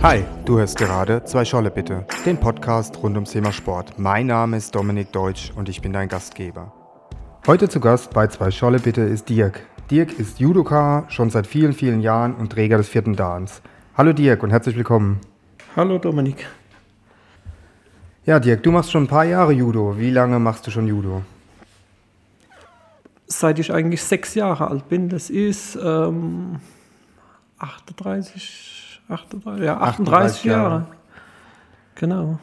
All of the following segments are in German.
Hi, du hörst gerade Zwei Scholle bitte, den Podcast rund ums Thema Sport. Mein Name ist Dominik Deutsch und ich bin dein Gastgeber. Heute zu Gast bei Zwei Scholle bitte ist Dirk. Dirk ist Judoka schon seit vielen, vielen Jahren und Träger des vierten Dans. Hallo Dirk und herzlich willkommen. Hallo Dominik. Ja, Dirk, du machst schon ein paar Jahre Judo. Wie lange machst du schon Judo? Seit ich eigentlich sechs Jahre alt bin, das ist ähm, 38, 38, ja, 38, 38 Jahre. Jahre. Genau.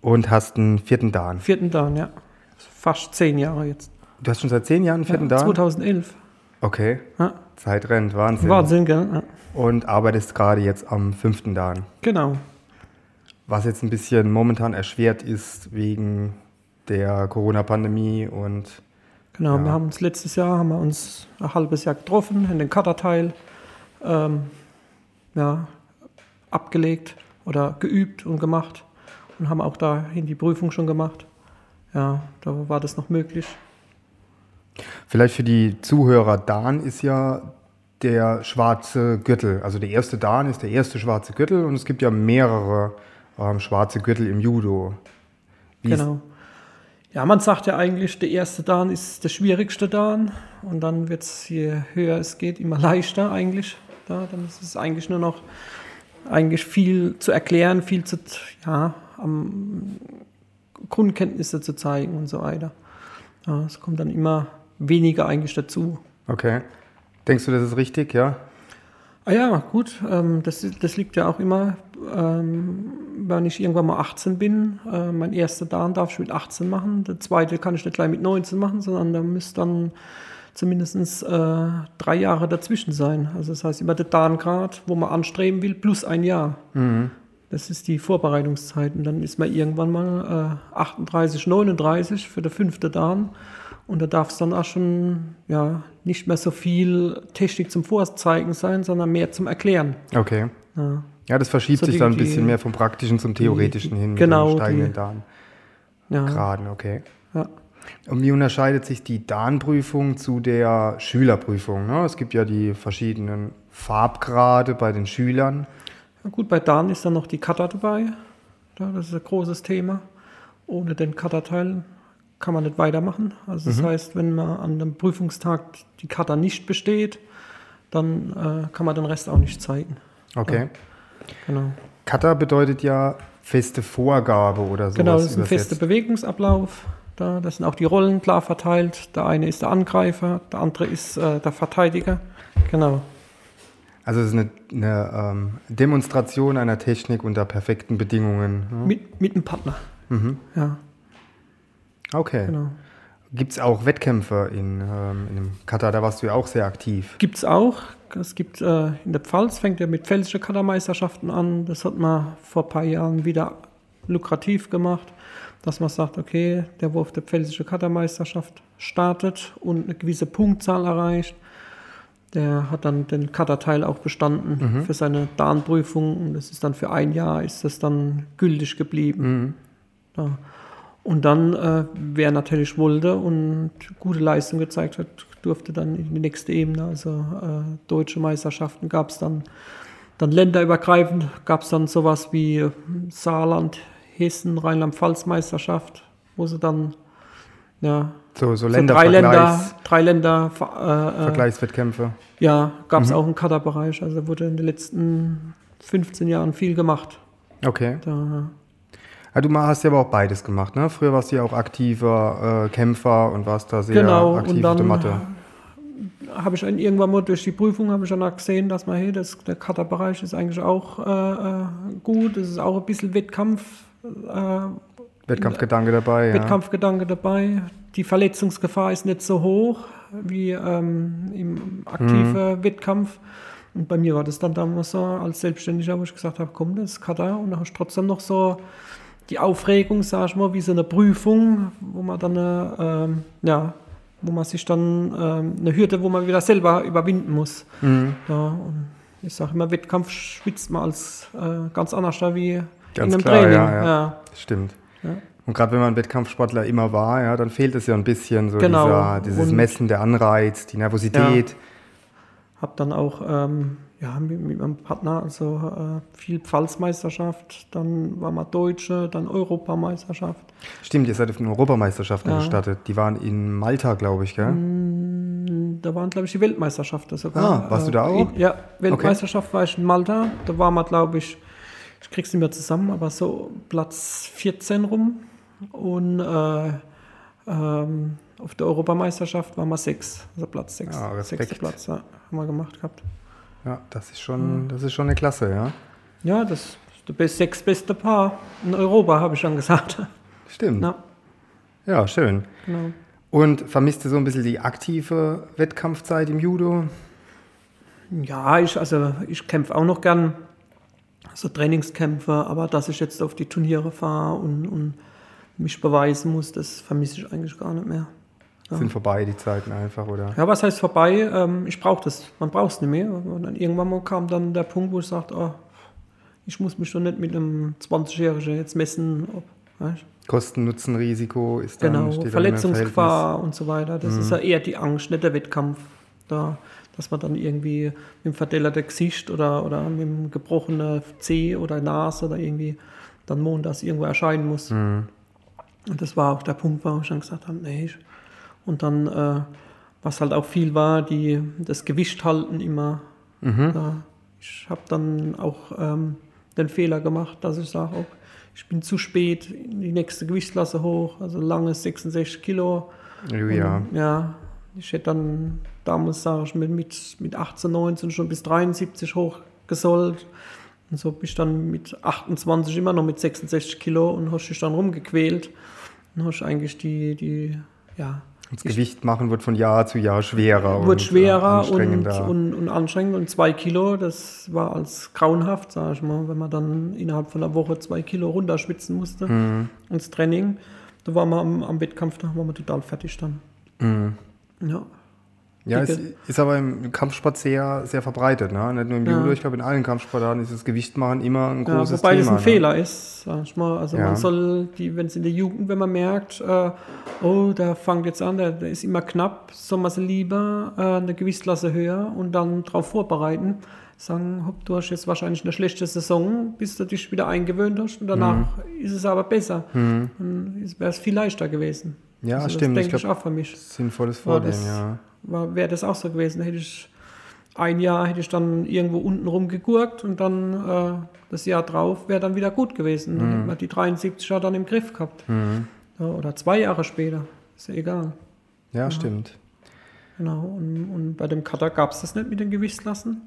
Und hast einen vierten Dan? Vierten Dan, ja. Fast zehn Jahre jetzt. Du hast schon seit zehn Jahren einen vierten ja, Dan? 2011. Okay. Ja. Zeit rennt, Wahnsinn. Wahnsinn, gell? Ja. Und arbeitest gerade jetzt am fünften Dan. Genau. Was jetzt ein bisschen momentan erschwert ist wegen der Corona-Pandemie und Genau, ja. wir haben uns letztes Jahr haben wir uns ein halbes Jahr getroffen in den Cutterteil, ähm, ja, abgelegt oder geübt und gemacht und haben auch dahin die Prüfung schon gemacht. Ja, da war das noch möglich. Vielleicht für die Zuhörer, Dan ist ja der schwarze Gürtel. Also der erste Dan ist der erste schwarze Gürtel und es gibt ja mehrere ähm, schwarze Gürtel im Judo. Wie genau. Ja, man sagt ja eigentlich, der erste Dan ist der schwierigste Dan und dann wird es, je höher es geht, immer leichter eigentlich. Ja, dann ist es eigentlich nur noch eigentlich viel zu erklären, viel zu, ja, am Grundkenntnisse zu zeigen und so weiter. Ja, es kommt dann immer weniger eigentlich dazu. Okay. Denkst du, das ist richtig, ja? Ah ja, gut. Ähm, das, das liegt ja auch immer, ähm, wenn ich irgendwann mal 18 bin. Äh, mein erster Dan darf ich mit 18 machen. Der zweite kann ich nicht gleich mit 19 machen, sondern da müsste dann zumindest äh, drei Jahre dazwischen sein. Also das heißt immer der Dan-Grad, wo man anstreben will, plus ein Jahr. Mhm. Das ist die Vorbereitungszeit. Und dann ist man irgendwann mal äh, 38, 39 für den fünften Dan. Und da darf es dann auch schon ja, nicht mehr so viel Technik zum Vorzeigen sein, sondern mehr zum Erklären. Okay. Ja, ja das verschiebt so sich die, dann ein bisschen mehr vom Praktischen zum Theoretischen die, hin genau, mit steigenden Dan. Ja. Graden, okay. Ja. Und wie unterscheidet sich die Dan-Prüfung zu der Schülerprüfung? Ne? Es gibt ja die verschiedenen Farbgrade bei den Schülern. Ja gut, bei Dan ist dann noch die Cutter dabei. Ja, das ist ein großes Thema. Ohne den Cutter-Teil kann man nicht weitermachen. Also das mhm. heißt, wenn man an dem Prüfungstag die Kata nicht besteht, dann äh, kann man den Rest auch nicht zeigen. Okay. Ja, genau. Kata bedeutet ja feste Vorgabe oder so. Genau, das ist ein fester Bewegungsablauf. Da, das sind auch die Rollen klar verteilt. Der eine ist der Angreifer, der andere ist äh, der Verteidiger. Genau. Also es ist eine, eine ähm, Demonstration einer Technik unter perfekten Bedingungen. Ne? Mit, mit einem Partner. Mhm. Ja. Okay. Genau. Gibt es auch Wettkämpfe in, ähm, in dem Katar? Da warst du ja auch sehr aktiv. Gibt es auch. Es gibt äh, in der Pfalz, fängt ja mit pfälzischen Kadermeisterschaften an. Das hat man vor ein paar Jahren wieder lukrativ gemacht, dass man sagt, okay, der Wurf der pfälzische Kadermeisterschaft startet und eine gewisse Punktzahl erreicht. Der hat dann den Kaderteil auch bestanden mhm. für seine Darnprüfung und das ist dann für ein Jahr ist das dann gültig geblieben. Mhm. Ja. Und dann, äh, wer natürlich wollte und gute Leistung gezeigt hat, durfte dann in die nächste Ebene. Also äh, deutsche Meisterschaften gab es dann, dann länderübergreifend gab es dann sowas wie Saarland, Hessen, Rheinland-Pfalz-Meisterschaft, wo sie dann ja, so, so, so drei Länder, drei Länder äh, äh Vergleichswettkämpfe. Ja, gab es mhm. auch im Kaderbereich. Also wurde in den letzten 15 Jahren viel gemacht. Okay. Da, ja, du hast ja aber auch beides gemacht, ne? Früher warst du ja auch aktiver äh, Kämpfer und warst da sehr genau, aktiv und dann auf der Matte. Habe ich dann irgendwann mal durch die Prüfung habe ich dann gesehen, dass man hey, das, der Cutter-Bereich ist eigentlich auch äh, äh gut. Es ist auch ein bisschen Wettkampf. Äh, Wettkampfgedanke dabei. Wettkampfgedanke ja. dabei. Die Verletzungsgefahr ist nicht so hoch wie ähm, im aktiven mhm. Wettkampf. Und bei mir war das dann damals so als Selbstständiger, wo ich gesagt habe, komm, das ist Cutter. Und dann hast du trotzdem noch so die Aufregung, sag ich mal, wie so eine Prüfung, wo man dann eine, ähm, ja, wo man sich dann ähm, eine Hürde, wo man wieder selber überwinden muss. Mhm. Ja, und ich sage immer, Wettkampf schwitzt man als äh, ganz anders wie ganz in einem klar, Training. Ja, ja. ja. Stimmt. Ja. Und gerade wenn man Wettkampfsportler immer war, ja, dann fehlt es ja ein bisschen so genau. dieser, dieses und Messen, der Anreiz, die Nervosität. Ja. Hab dann auch ähm, ja, mit, mit meinem Partner, also äh, viel Pfalzmeisterschaft, dann war mal Deutsche, dann Europameisterschaft. Stimmt, ihr seid auf den Europameisterschaften Ja. gestartet. Die waren in Malta, glaube ich, gell? Da waren, glaube ich, die Weltmeisterschaften sogar. Ah, warst du da auch? Ja, Weltmeisterschaft war ich in Malta. Da war man, glaube ich, ich krieg's nicht mehr zusammen, aber so Platz 14 rum. Und äh, ähm, auf der Europameisterschaft waren wir sechs, also Platz sechs. Ja, Respekt. Sechster Platz, ja, haben wir gemacht gehabt. Ja, das ist schon, das ist schon eine Klasse, ja. Ja, das ist best, sechs beste Paar in Europa, habe ich schon gesagt. Stimmt. Na, Ja, schön. genau. Und vermisst du so ein bisschen die aktive Wettkampfzeit im Judo? Ja, ich, also ich kämpfe auch noch gern, so Trainingskämpfe, aber dass ich jetzt auf die Turniere fahre und, und mich beweisen muss, das vermisse ich eigentlich gar nicht mehr. Sind vorbei die Zeiten einfach, oder? Ja, was heißt vorbei? Ähm, ich brauche das. Man braucht es nicht mehr. Und dann irgendwann mal kam dann der Punkt, wo ich sagte, oh, ich muss mich doch nicht mit einem 20-Jährigen jetzt messen. Ob, weißt? Kosten, Nutzen, Risiko ist dann Genau, Verletzungsgefahr und so weiter. Das ist ja eher die Angst, nicht der Wettkampf. Da, dass man dann irgendwie mit dem verdellerten Gesicht oder, oder mit dem gebrochenen Zeh oder Nase oder irgendwie dann montags irgendwo erscheinen muss. Und das war auch der Punkt, wo ich dann gesagt habe, nee. Ich, und dann, äh, was halt auch viel war, die, das Gewicht halten immer. Ja, ich habe dann auch ähm, den Fehler gemacht, dass ich sage, oh, ich bin zu spät in die nächste Gewichtsklasse hoch, also langes 66 Kilo. Festes. Ja, Und, ja, ich hätte dann damals, sage ich, mit, mit, mit 18, 19 schon bis 73 hochgesollt. Und so bin ich dann mit 28 immer noch mit 66 Kilo und hast dich dann rumgequält. Und hast eigentlich die, die ja, das Gewicht machen wird von Jahr zu Jahr schwerer. wird und, schwerer äh, und, anstrengender. und, und anstrengend. Und zwei Kilo, das war als grauenhaft, sage ich mal, wenn man dann innerhalb von einer Woche zwei Kilo runterschwitzen musste Mhm. ins Training. Da war man am, am Wettkampf, da waren wir total fertig dann. Mhm. Ja. Ja, es ist aber im Kampfsport sehr, sehr verbreitet. Ne? Nicht nur im Ja. Judo, ich glaube in allen Kampfsportarten ist das Gewicht machen immer ein Ja, großes wobei Thema. das ein ne? Fehler ist, sag ich mal. Also Ja. man soll, die, wenn es in der Jugend, wenn man merkt, äh, oh, der fängt jetzt an, der, der ist immer knapp, soll man sie lieber äh, eine Gewichtsklasse höher und dann darauf vorbereiten. Sagen, hopp, du hast jetzt wahrscheinlich eine schlechte Saison, bis du dich wieder eingewöhnt hast und danach Mhm. ist es aber besser. Dann wäre es viel leichter gewesen. Ja, also stimmt. Das Ich denke ich, glaub- auch für mich. Sinnvolles Vorgehen, ja. Wäre das auch so gewesen, hätte ich ein Jahr hätte ich dann irgendwo unten rum gegurkt und dann äh, das Jahr drauf wäre dann wieder gut gewesen. Dann hätte man die 73 er dann im Griff gehabt. Ja, oder zwei Jahre später, ist ja egal. Ja, stimmt. Genau. Und, und bei dem Cutter gab es das nicht mit den Gewichtsklassen.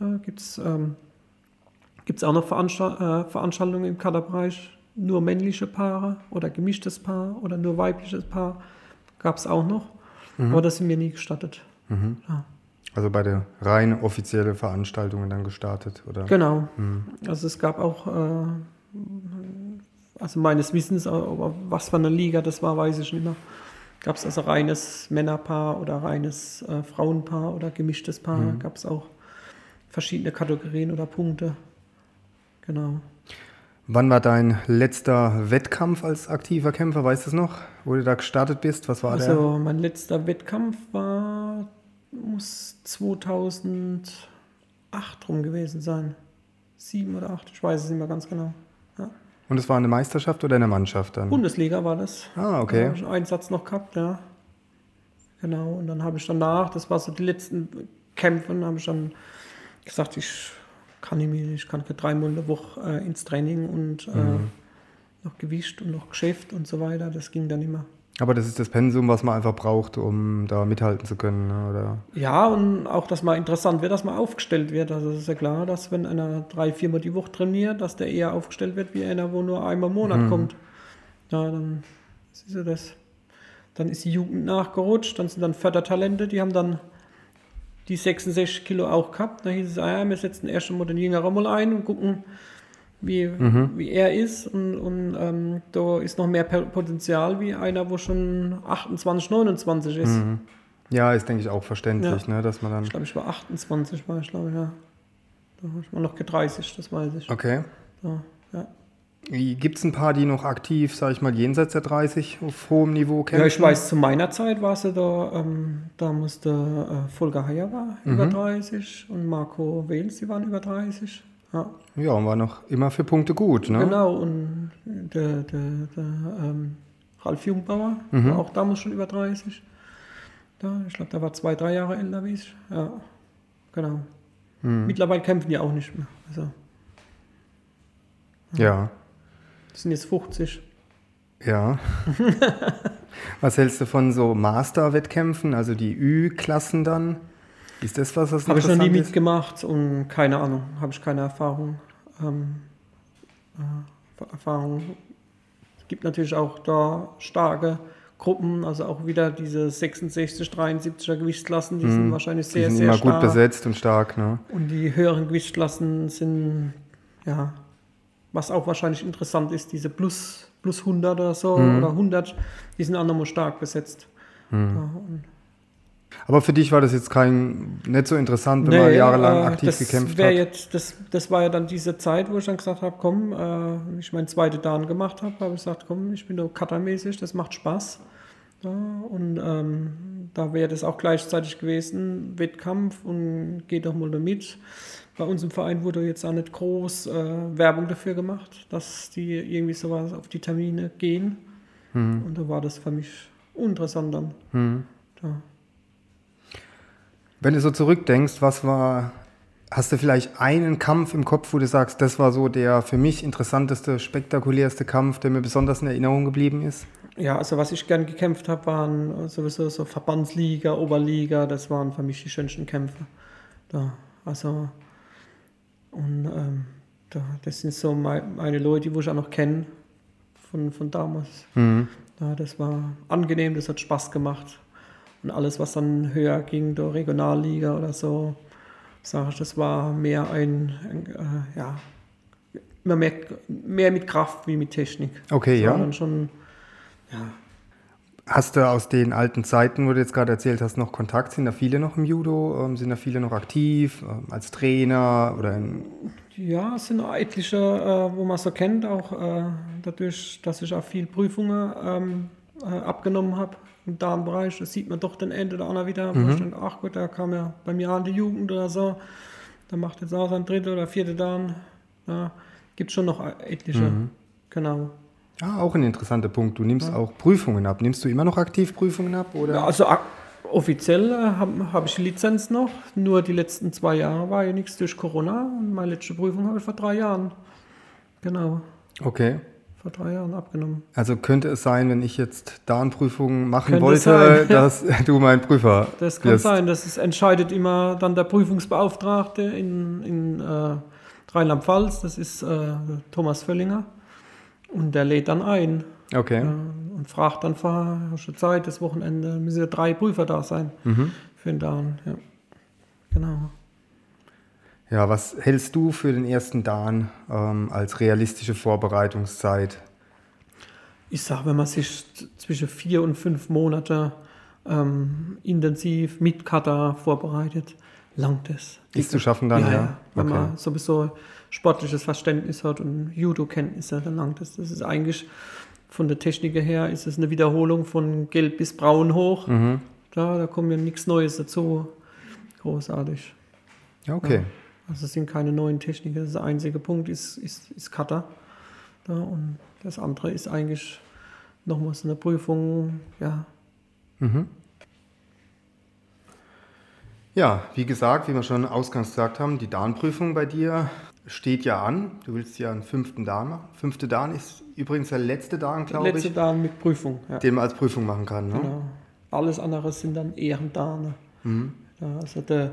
Da gibt es ähm, gibt's auch noch Veranstalt äh, Veranstaltungen im Cutterbereich. Nur männliche Paare oder gemischtes Paar oder nur weibliches Paar gab es auch noch. Aber das sind mir nie gestattet. Ja. Also bei der rein offizielle Veranstaltungen dann gestartet, oder? Genau. Also es gab auch, äh, also meines Wissens, aber was für eine Liga das war, weiß ich nicht mehr. Gab es also reines Männerpaar oder reines äh, Frauenpaar oder gemischtes Paar. Gab es auch verschiedene Kategorien oder Punkte. Genau. Wann war dein letzter Wettkampf als aktiver Kämpfer? Weißt du es noch? Wo du da gestartet bist? Was war Also mein letzter Wettkampf war, muss 2008 rum gewesen sein. Sieben oder acht, ich weiß es nicht mehr ganz genau. Ja. der? Und es war eine Meisterschaft oder eine Mannschaft dann? Bundesliga war das. Ah, Da okay. habe ich einen Einsatz noch gehabt, ja. Genau, und dann habe ich danach, das war so die letzten Kämpfe, dann habe ich dann gesagt, ich kann nicht mehr, ich kann für drei Monate eine Woche äh, ins Training und äh, Mhm. noch Gewicht und noch Geschäft und so weiter. Das ging dann immer. Aber das ist das Pensum, was man einfach braucht, um da mithalten zu können, ne? oder? Ja, und auch, dass man interessant wird, dass man aufgestellt wird. Also es ist ja klar, dass wenn einer drei, viermal die Woche trainiert, dass der eher aufgestellt wird wie einer, wo nur einmal im Monat kommt. Ja, dann ist ja das. Dann ist die Jugend nachgerutscht, dann sind dann Fördertalente, die haben dann die 66 Kilo auch gehabt. Da hieß es, ah ja, wir setzen erst einmal den Jüngeren mal ein und gucken, wie, wie er ist. Und, und ähm, da ist noch mehr Potenzial wie einer, wo schon 28, 29 ist. Ja, ist, denke ich, auch verständlich, Ja. ne? dass man dann. Ich glaube, ich war 28, war ich glaube, ja. Da war ich mal noch G30, das weiß ich. Okay. So, ja. Gibt es ein paar, die noch aktiv, sage ich mal, jenseits der 30 auf hohem Niveau kämpfen? Ja, ich weiß, zu meiner Zeit war sie da, ähm, da musste äh, Volker Heyer war Mhm. über 30 und Marco Wels, die waren über 30. Ja, Ja, und war noch immer für Punkte gut, ne? genau. Und der, der, der ähm, Ralf Jungbauer Mhm. war auch damals schon über 30. Da, ich glaube, der war zwei, drei Jahre älter wie ich. Ja, genau. Mhm. Mittlerweile kämpfen die auch nicht mehr. Also, Ja, die sind jetzt 50. ja. was hältst du von so Master-Wettkämpfen, also die Ü-Klassen dann? Ist das was, was Habe ich noch nie ist? mitgemacht und keine Ahnung, habe ich keine Erfahrung. Ähm, äh, Erfahrung. Es gibt natürlich auch da starke Gruppen, also auch wieder diese 66, 73er Gewichtsklassen, die sind wahrscheinlich Die sehr, sind sehr immer stark. gut besetzt und stark, ne? Und die höheren Gewichtsklassen sind, ja, was auch wahrscheinlich interessant ist, diese plus, plus 100 oder so Mhm. oder 100, die sind auch nochmal stark besetzt. Ja, und Aber für dich war das jetzt kein, nicht so interessant, wenn man jahrelang äh, aktiv das gekämpft hat? Jetzt, das, das war ja dann diese Zeit, wo ich dann gesagt habe, komm, äh, ich meinen zweiten Dan gemacht habe, habe ich gesagt, komm, ich bin doch cuttermäßig, das macht Spaß. Ja, und ähm, da wäre das auch gleichzeitig gewesen, Wettkampf und geh doch mal da mit. Bei uns im Verein wurde jetzt auch nicht groß äh, Werbung dafür gemacht, dass die irgendwie sowas auf die Termine gehen. Und da war das für mich uninteressant dann. Hm. Ja. Wenn du so zurückdenkst, was war, hast du vielleicht einen Kampf im Kopf, wo du sagst, das war so der für mich interessanteste, spektakulärste Kampf, der mir besonders in Erinnerung geblieben ist? Ja, also was ich gern gekämpft habe, waren sowieso so Verbandsliga, Oberliga, das waren für mich die schönsten Kämpfe. Da, also, und ähm, da, das sind so mei- meine Leute, die ich auch noch kenne von, von damals. Mhm. Ja, das war angenehm, das hat Spaß gemacht. Und alles, was dann höher ging, der Regionalliga oder so, sage ich, das war mehr ein, ein äh, ja, immer mehr, mehr mit Kraft wie mit Technik. Okay, das war ja. dann schon, ja, Hast du aus den alten Zeiten, wo du jetzt gerade erzählt hast, noch Kontakt? Sind da viele noch im Judo? Ähm, Sind da viele noch aktiv ähm, als Trainer oder in, Ja, es sind auch etliche, äh, wo man so kennt, auch äh, dadurch, dass ich auch viel Prüfungen ähm, äh, abgenommen habe im Darmbereich. Das sieht man doch den Ende oder anderen wieder, ich denke, ach gut, da kam ja bei mir an die Jugend oder so. Da macht jetzt auch sein dritter oder vierter Dan. Ja, gibt schon noch etliche. Genau. Ja, auch ein interessanter Punkt. Du nimmst auch Prüfungen ab. Nimmst du immer noch aktiv Prüfungen ab? Oder? Ja, also offiziell äh, habe hab ich Lizenz noch, nur die letzten zwei Jahre war ja nichts durch Corona und meine letzte Prüfung habe ich vor drei Jahren. Genau, Okay. vor drei Jahren abgenommen. Also könnte es sein, wenn ich jetzt Darnprüfungen machen Könnte wollte, sein, ja. dass du mein Prüfer Das kann wirst? sein, das ist, entscheidet immer dann der Prüfungsbeauftragte in, in äh, Rheinland-Pfalz, das ist äh, Thomas Völlinger. Und der lädt dann ein Okay. äh, und fragt dann hast du Zeit, das Wochenende, müssen ja drei Prüfer da sein Mhm. für den Dan. Ja. Genau. Ja, was hältst du für den ersten Dan ähm, als realistische Vorbereitungszeit? Ich sage, wenn man sich zwischen vier und fünf Monate ähm, intensiv mit Kata vorbereitet, langt es. Ist zu schaffen dann, ja? Wenn Okay. man sowieso sportliches Verständnis hat und Judo-Kenntnisse, dann langt es. Das ist eigentlich von der Technik her ist es eine Wiederholung von gelb bis braun hoch. Mhm. Da, da kommt ja nichts Neues dazu. Großartig. Ja, okay. Also es sind keine neuen Techniken. Der einzige Punkt ist, ist, ist Cutter. Da, und das andere ist eigentlich nochmals eine Prüfung. Ja, Mhm. Ja, wie gesagt, wie wir schon ausgangs gesagt haben, die Dan-Prüfung bei dir steht ja an. Du willst ja einen fünften Dan machen. Fünfte Dan ist übrigens der letzte Dan, glaube letzte ich, Dan mit Prüfung. Ja. den man als Prüfung machen kann. Ne? Genau. Alles andere sind dann Ehrendane. Mhm. Also der,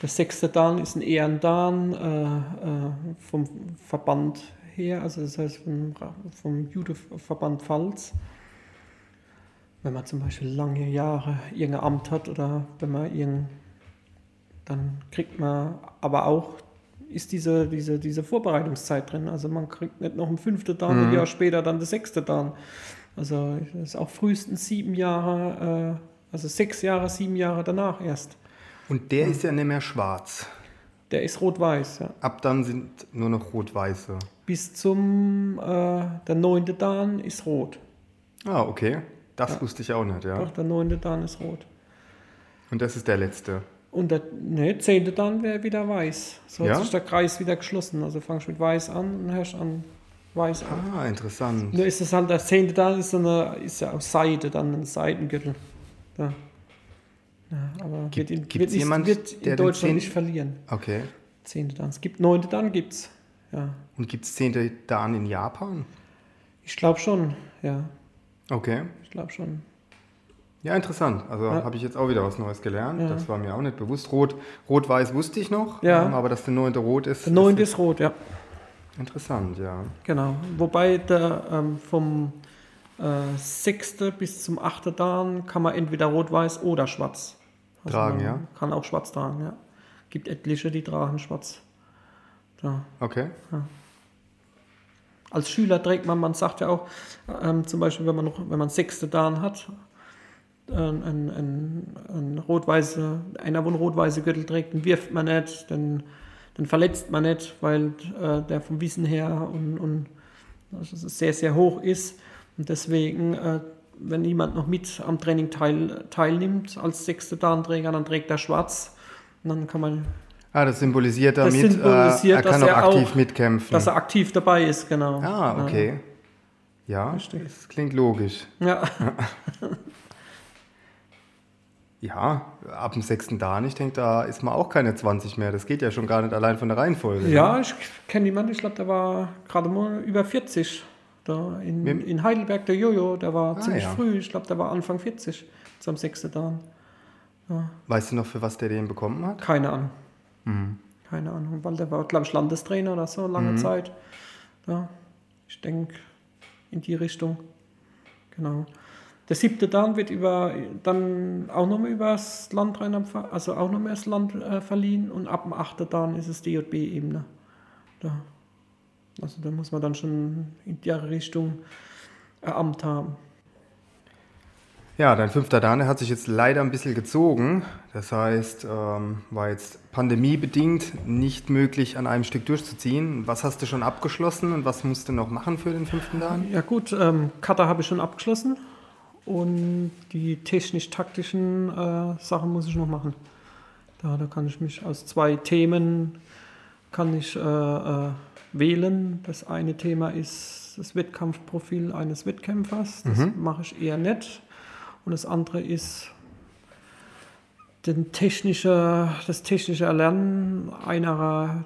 der sechste Dan ist ein Ehrendan äh, äh, vom Verband her, also das heißt vom, vom Judo-Verband Pfalz. Wenn man zum Beispiel lange Jahre irgendein Amt hat oder wenn man irgend, dann kriegt man aber auch ist diese, diese, diese Vorbereitungszeit drin. Also man kriegt nicht noch ein fünfte Dan, ein Jahr später dann das sechste Dan. Also das ist auch frühestens sieben Jahre, äh, also sechs Jahre, sieben Jahre danach erst. Und der ist ja nicht mehr schwarz. Der ist rot-weiß, ja. Ab dann sind nur noch rot-weiße. Bis zum, äh, der neunte Dan ist rot. Ah, okay. Das wusste ich auch nicht, ja. Doch, der neunte Dan ist rot. Und das ist der letzte. Und der ne, zehnte Dan wäre wieder weiß. So Ja? hat sich der Kreis wieder geschlossen. Also fangst mit weiß an und hörst an weiß an. Ah, interessant. Nur ist es halt, der zehnte Dan ist, eine, ist ja aus Seide, dann ein Seitengürtel. Ja. Ja, aber Gibt- wird in, wird nicht, jemand, wird der in den Deutschland nicht verlieren. Okay. Zehnte Dan. Es gibt neunte Dan, gibt's. Ja. Und gibt es zehnte Dan in Japan? Ich glaube schon, ja. Okay. Ich glaube schon. Ja, interessant. Also Ja. habe ich jetzt auch wieder was Neues gelernt. Ja. Das war mir auch nicht bewusst. Rot, Rot-Weiß wusste ich noch, Ja. ähm, aber dass der neunte rot ist, Der neunte ist ist rot, ja. interessant, ja. Genau. Wobei der ähm, vom äh, sechste bis zum achte Dan kann man entweder rot-weiß oder schwarz. Tragen, man ja? Kann auch schwarz tragen, ja. Gibt etliche, die tragen schwarz. Ja. Okay. Als Schüler trägt man, man sagt ja auch, ähm, zum Beispiel, wenn man noch, wenn man sechste Dan hat, ein, ein, ein rot-weiße, einer, wo ein rot-weiße Gürtel trägt, den wirft man nicht, den, den verletzt man nicht, weil äh, der vom Wissen her und, und also sehr, sehr hoch ist. Und deswegen, äh, wenn jemand noch mit am Training teil, teilnimmt als sechste Dan-Träger, dann trägt er schwarz. Und dann kann man, Ah, das symbolisiert Das damit, symbolisiert, äh, er kann dass auch er aktiv auch- mitkämpfen. dass er aktiv dabei ist, genau. ah, okay. Ja, das klingt logisch. Ja. Ja, ab dem sechsten Dan, ich denke, da ist man auch keine 20 mehr. Das geht ja schon gar nicht allein von der Reihenfolge. Ja, ich kenne jemanden, ich glaube, der war gerade mal über 40. Da in, in Heidelberg, der Jojo, der war Ah, ziemlich ja. früh. Ich glaube, der war Anfang 40 zum sechsten Dan. Weißt du noch, für was der den bekommen hat? Keine Ahnung. Mhm. Keine Ahnung, weil der war, glaube ich, Landestrainer oder so, lange Mhm. Zeit. Ja, ich denke in die Richtung. Genau. Der siebte Dan wird über, dann auch nochmal über das Land Rheinland, also auch nochmal das Land äh, verliehen und ab dem achten Dan ist es DJB-Ebene. Da. Also da muss man dann schon in die Richtung ein Amt haben. Ja, dein fünfter Dan, hat sich jetzt leider ein bisschen gezogen. Das heißt, ähm, war jetzt pandemiebedingt nicht möglich, an einem Stück durchzuziehen. Was hast du schon abgeschlossen und was musst du noch machen für den fünften Dan? Ja gut, ähm, Kata habe ich schon abgeschlossen und die technisch-taktischen äh, Sachen muss ich noch machen. Da, da kann ich mich aus zwei Themen kann ich äh, äh, wählen. Das eine Thema ist das Wettkampfprofil eines Wettkämpfers. Das Mhm. mache ich eher nicht. Und das andere ist den technische, das technische Erlernen einer,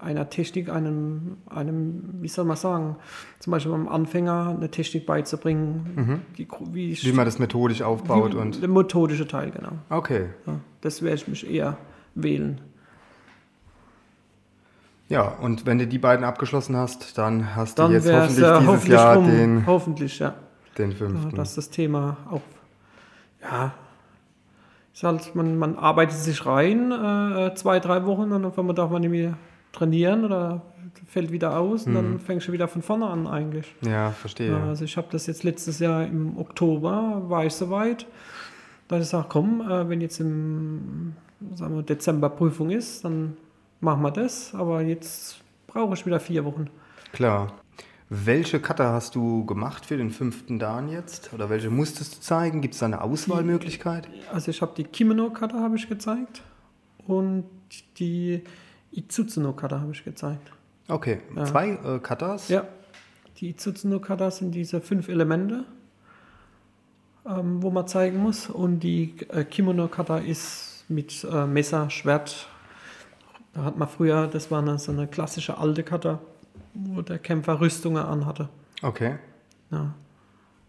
einer Technik, einem, einem, wie soll man sagen, zum Beispiel einem Anfänger eine Technik beizubringen, die, gro- wie, ich- Wie man das methodisch aufbaut wie, und. der methodische Teil, genau. Okay. Ja, das werde ich mich eher wählen. Ja, und wenn du die beiden abgeschlossen hast, dann hast Dann du jetzt hoffentlich es äh, dieses hoffentlich Jahr rum. den, hoffentlich, ja. den Ja, fünften. dass das Thema auch, ja, ist halt, man, man arbeitet sich rein, äh, zwei, drei Wochen, und dann darf man nicht mehr trainieren oder fällt wieder aus und dann fängst du wieder von vorne an eigentlich. ja, verstehe. Ja, also ich habe das jetzt letztes Jahr im Oktober, war ich soweit, dass ich sage, komm, äh, wenn jetzt im sagen wir, Dezember Prüfung ist, dann machen wir das, aber jetzt brauche ich wieder vier Wochen. Klar. Welche Cutter hast du gemacht für den fünften Dan jetzt? Oder welche musstest du zeigen? Gibt es da eine Auswahlmöglichkeit? Also ich habe die Kimono-Kata habe ich gezeigt und die Itsutsuno-Kata habe ich gezeigt. Okay, Ja. zwei äh, Cutters. Ja, die Itsutsuno-Kata sind diese fünf Elemente, ähm, wo man zeigen muss und die äh, Kimono-Kata ist mit äh, Messer, Schwert. Da hat man früher, das war eine, so eine klassische alte Kata, wo der Kämpfer Rüstungen anhatte. Okay. Ja.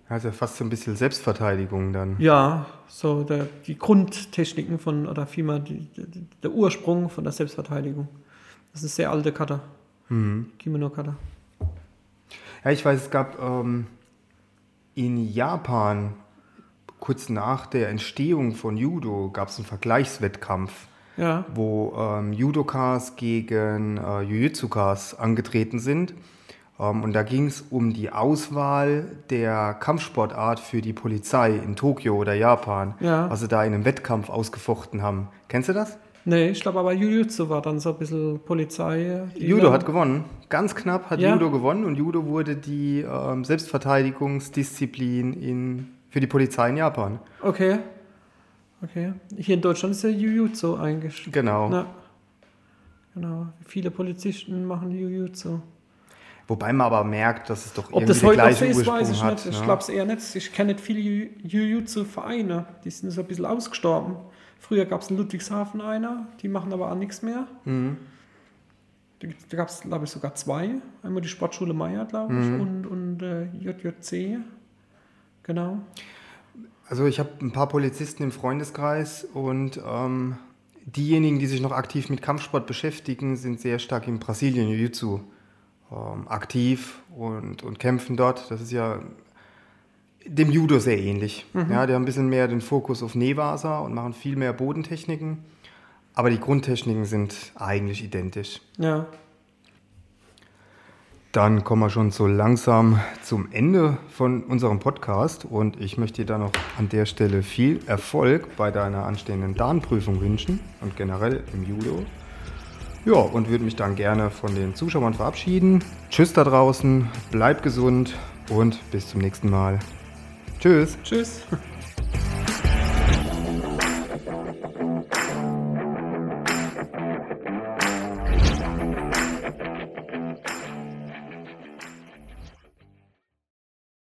Also fast so ein bisschen Selbstverteidigung dann. Ja, so der, die Grundtechniken von, oder vielmehr die, die, der Ursprung von der Selbstverteidigung. Das ist eine sehr alte Kata, Mhm. Kimono-Kata. Ja, ich weiß, es gab ähm, in Japan, kurz nach der Entstehung von Judo, gab es einen Vergleichswettkampf, Ja, wo ähm, Judokas gegen äh, Jiu-Jitsukas angetreten sind. Ähm, und da ging es um die Auswahl der Kampfsportart für die Polizei in Tokio oder Japan, Ja. was sie da in einem Wettkampf ausgefochten haben. Kennst du das? Nee, ich glaube aber Jujutsu war dann so ein bisschen Polizei. Judo hat gewonnen. Ganz knapp hat Ja. Judo gewonnen und Judo wurde die ähm, Selbstverteidigungsdisziplin in, für die Polizei in Japan. Okay. Okay. Hier in Deutschland ist ja Jujutsu eigentlich. Genau. Na, genau. Viele Polizisten machen Jujutsu. Wobei man aber merkt, dass es doch Ob irgendwie das heute noch so ist, weiß ich hat. nicht. Ich ne? glaube es eher nicht. Ich kenne nicht viele Ju- Jujutsu-Vereine. Die sind so ein bisschen ausgestorben. Früher gab es in Ludwigshafen einer, die machen aber auch nichts mehr. Mhm. Da gab es, glaube ich, sogar zwei. Einmal die Sportschule Meier, glaube ich, Mhm. und, und äh, JJC. Genau. Also ich habe ein paar Polizisten im Freundeskreis und ähm, diejenigen, die sich noch aktiv mit Kampfsport beschäftigen, sind sehr stark in Brasilien Jiu-Jitsu ähm, aktiv und, und kämpfen dort. Das ist ja dem Judo sehr ähnlich. Ja, die haben ein bisschen mehr den Fokus auf Nevasa und machen viel mehr Bodentechniken. Aber die Grundtechniken sind eigentlich identisch. Ja. Dann kommen wir schon so langsam zum Ende von unserem Podcast und ich möchte dir dann noch an der Stelle viel Erfolg bei deiner anstehenden Dan-Prüfung wünschen und generell im Judo. Ja, und würde mich dann gerne von den Zuschauern verabschieden. Tschüss da draußen, bleib gesund und bis zum nächsten Mal. Tschüss. Tschüss.